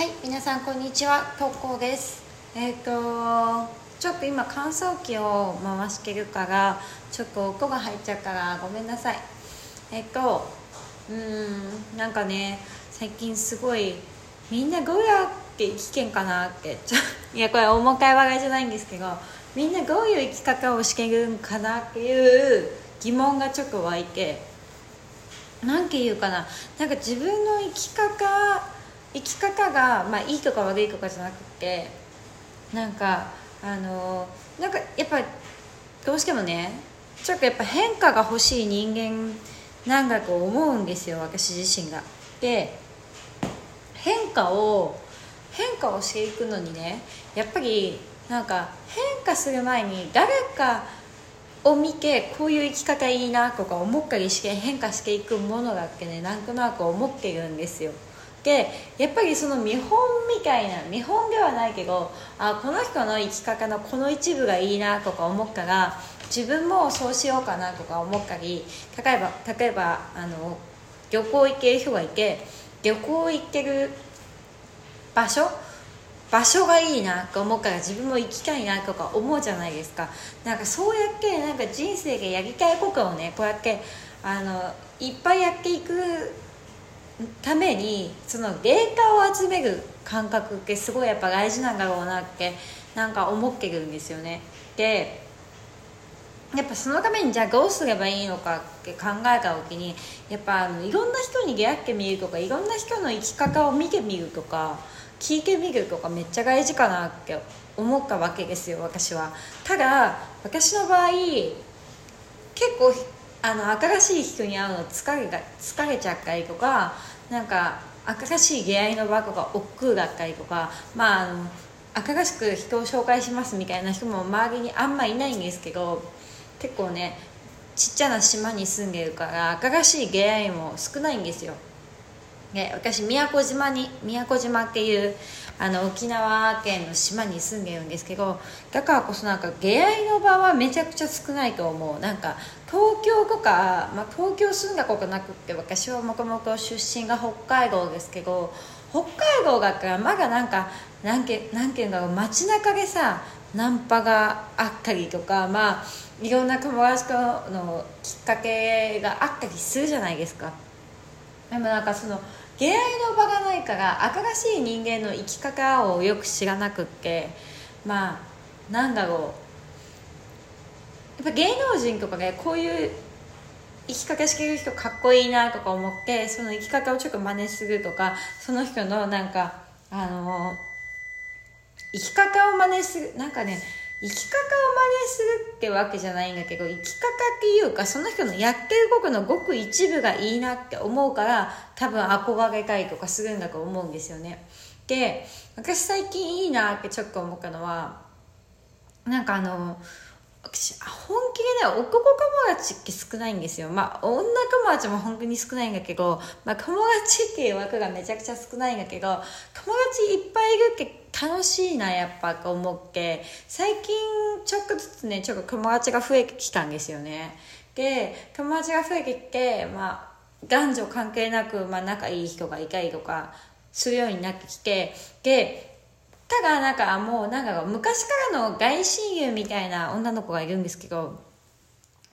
はい皆さんこんにちは投稿です。えっ、とちょっと今乾燥機を回してるからちょっと音が入っちゃうからごめんなさい。えっ、とうんなんかね最近すごいみんなどうやって生きてんかなって。ち ょいやこれ重かい笑いじゃないんですけどみんなどういう生き方をしてるんかなっていう疑問がちょっと湧いて。なんていうかな。なんか自分の生き方生き方が、まあ、いいとか悪いとかじゃなくてなんかあのなんかやっぱどうしてもねちょっとやっぱ変化が欲しい人間なんだと思うんですよ私自身が。で変化を変化をしていくのにねやっぱりなんか変化する前に誰かを見てこういう生き方いいなとか思ったりして変化していくものだってねなんとなく思ってるんですよでやっぱりその見本みたいな見本ではないけどあこの人の生き方のこの一部がいいなとか思ったら自分もそうしようかなとか思ったり例えば例えばあの旅行行ける人がいて旅行行ってる場所？場所がいいなと思うから自分も行きたいなとか思うじゃないですか。なんかそうやってなんか人生がやりたいことをねこうやってあのいっぱいやっていくためにそのデータを集める感覚ってすごいやっぱ大事なんだろうなってなんか思ってるんですよね。でやっぱそのためにじゃあどうすればいいのかって考えた時にやっぱあのいろんな人に出会ってみるとかいろんな人の生き方を見てみるとか聞いてみるとかめっちゃ大事かなって思ったわけですよ私は。ただ私の場合結構あの新しい人に会うの疲れが疲れちゃったりとかなんか新しい出会いの場とか億劫だったりとかまああの新しく人を紹介しますみたいな人も周りにあんまいないんですけど結構ねちっちゃな島に住んでるから新しい出会いも少ないんですよ。で私宮古島に宮古島っていうあの沖縄県の島に住んでるんですけどだからこそなんか出会いの場はめちゃくちゃ少ないと思う。なんか東京とか、まあ、東京住んだことなくって私はもともと出身が北海道ですけど北海道だからまだなんか何件何件か街中でさナンパがあったりとかまあいろんな友達とのきっかけがあったりするじゃないですか。でもなんかその出会いの場がないから新しい人間の生き方をよく知らなくってまあなんだろう。やっぱ芸能人とかねこういう生き方してる人かっこいいなとか思ってその生き方をちょっと真似するとかその人のなんかあの生き方を真似するなんかね生き方を真似するってわけじゃないんだけど生き方っていうかその人のやってる僕のごく一部がいいなって思うから多分憧れたりとかするんだと思うんですよね。で私最近いいなってちょっと思ったのはなんかあの私本気でね男友達って少ないんですよ。まあ女友達も本当に少ないんだけど、まあ、友達っていう枠がめちゃくちゃ少ないんだけど友達いっぱいいるって楽しいなやっぱと思って。最近ちょっとずつねちょっと友達が増えてきたんですよね。で友達が増えてきてまあ男女関係なく、まあ、仲いい人がいたりとかするようになってきてでただなんかもうなんか昔からの外親友みたいな女の子がいるんですけど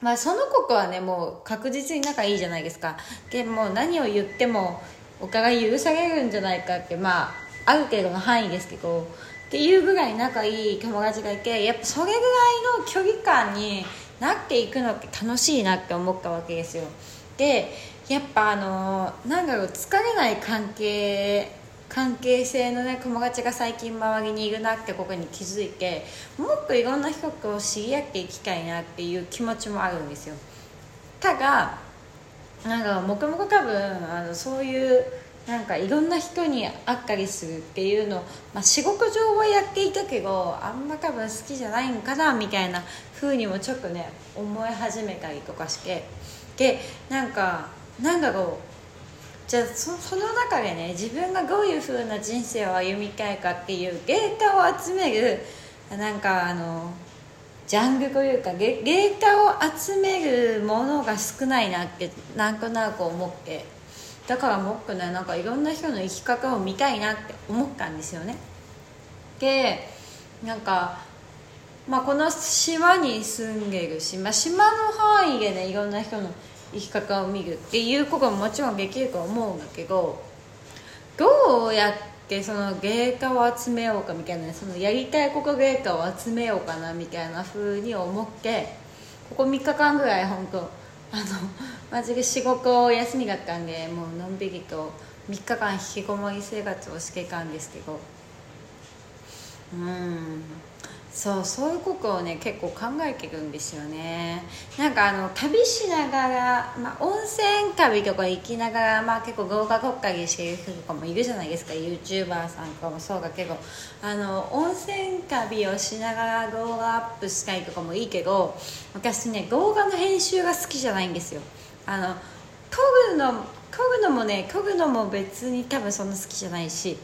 まあその子はねもう確実に仲いいじゃないですか。でも何を言ってもお互い許されるんじゃないかってまあある程度の範囲ですけどっていうぐらい仲いい友達がいてやっぱそれぐらいの距離感になっていくのって楽しいなって思ったわけですよ。でやっぱあのなんだろう疲れない関係関係性のね友達が最近周りにいるなってことに気づいてもっといろんな人と知り合っていきたいなっていう気持ちもあるんですよ。ただなんかもともと多分あのそういうなんかいろんな人に会ったりするっていうの、まあ、仕事上はやっていたけどあんま多分好きじゃないんかなみたいな風にもちょっとね思い始めたりとかして。でなんかなんだろう。じゃあその中でね自分がどういう風な人生を歩みたいかっていうデータを集めるなんかあのジャンルというかデータを集めるものが少ないなってなんとなく思って。だからもっとねなんかいろんな人の生き方を見たいなって思ったんですよね。でなんかまあ、この島に住んでるし、まあ、島の範囲でねいろんな人の生き方を見るっていうことももちろんできると思うんだけどどうやってその芸家を集めようかみたいなそのやりたいここ芸家を集めようかなみたいなふうに思ってここ3日間ぐらい本当あのマジで仕事休みだったんでもうのんびりと3日間引きこもり生活をしてたんですけど。うん。そうそういうことをね結構考えてるんですよね。なんかあの旅しながら、まあ、温泉旅とか行きながら、まあ、結構豪華国家にしてる人とかもいるじゃないですか。YouTuber さんとかもそうだけど。あの温泉旅をしながら動画アップしたいとかもいいけど私ね動画の編集が好きじゃないんですよ。あの撮るの撮るのもね撮るのも別に多分そんな好きじゃないし。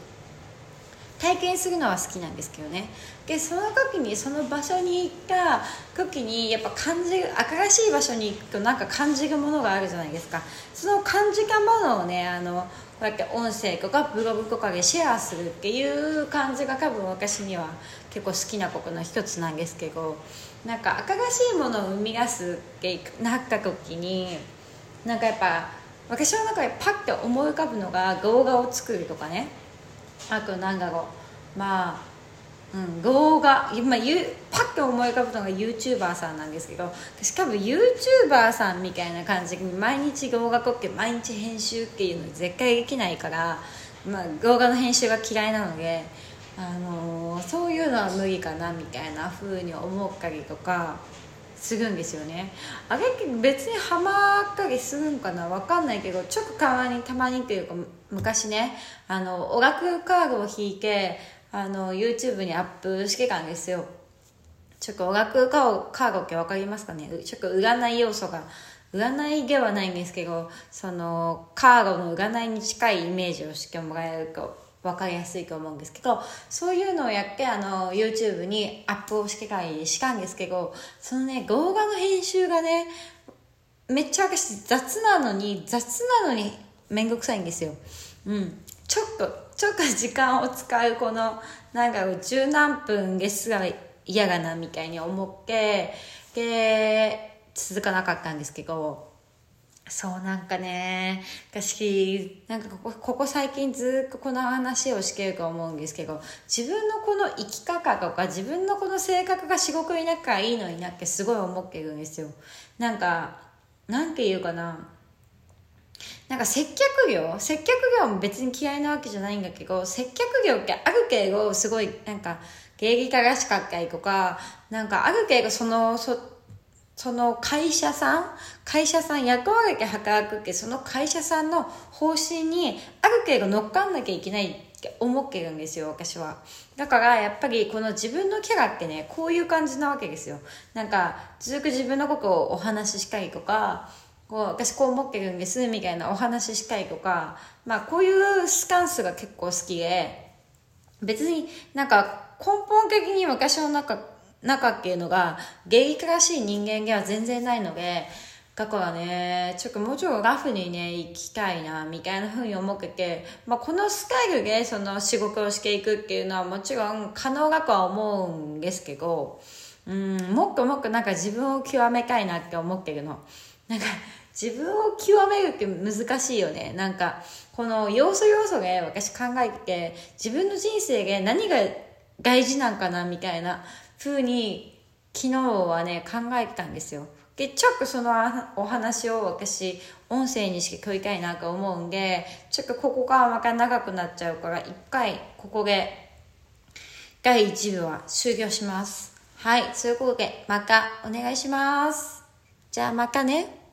体験するのは好きなんですけどね。でその時にその場所に行った時にやっぱ感じる新しい場所に行くとなんか感じるものがあるじゃないですか。その感じたものをねあのこうやって音声とかブログとかでシェアするっていう感じが多分私には結構好きなことの一つなんですけどなんか新しいものを生み出すってなった時になんかやっぱ私の中でパッて思い浮かぶのが動画を作るとかね。あとなんだろうまあうん、動画、まあ、パッと思い浮かぶのが YouTuber さんなんですけど私多分 YouTuber さんみたいな感じに毎日動画撮って毎日編集っていうの絶対できないから、まあ、動画の編集が嫌いなので、あのー、そういうのは無理かなみたいな風に思ったりとかするんですよね。あれ別にハマったりするんかな分かんないけどちょっとたまにたまにっていうか昔ねあのオラクルカードを引いてあの YouTube にアップしてたんですよ。ちょっとオラクルカードって分かりますかね？ちょっと占い要素が。占いではないんですけどそのカードの占いに近いイメージをしてもらえると分かりやすいと思うんですけどそういうのをやってあの YouTube にアップをしてたりしたんですけどそのね動画の編集がねめっちゃ私雑なのに雑なのに面倒くさいんですよ。うん。ちょっとちょっと時間を使うこのなんか十何分ですが嫌がなみたいに思ってで続かなかったんですけどそうなんかね私なんかここここ最近ずっとこの話をしてると思うんですけど自分のこの生き方とか自分のこの性格が仕事になったらいいのになってすごい思ってるんですよ。なんかなんて言うかな。なんか接客業。接客業も別に嫌いなわけじゃないんだけど接客業ってある程度すごいなんか芸技家らしかったりとかなんかある程度そのそその会社さん会社さん雇われて働くってその会社さんの方針にある程度乗っかんなきゃいけないって思ってるんですよ私は。だからやっぱりこの自分のキャラってねこういう感じなわけですよ。なんかずっと自分のことをお話ししたりとかこう私こう思ってるんですみたいなお話ししたいとか、まあこういうスタンスが結構好きで、別になんか根本的に私の中、中っていうのが芸術らしい人間では全然ないので、だからね、ちょっともうちょっとラフにね、行きたいな、みたいな風に思ってて、まあこのスタイルでその仕事をしていくっていうのはもちろん可能だとは思うんですけど、うん、もっともっとなんか自分を極めたいなって思ってるの。なんか自分を極めるって難しいよねなんかこの要素要素で私考えて自分の人生で何が大事なんかなみたいなふうに昨日はね考えてたんですよ。でちょっとそのお話を私音声にして取りたいなと思うんでちょっとここがまた長くなっちゃうから一回ここで第一部は終了します。はいそういうことでまたお願いします。じゃあまたね。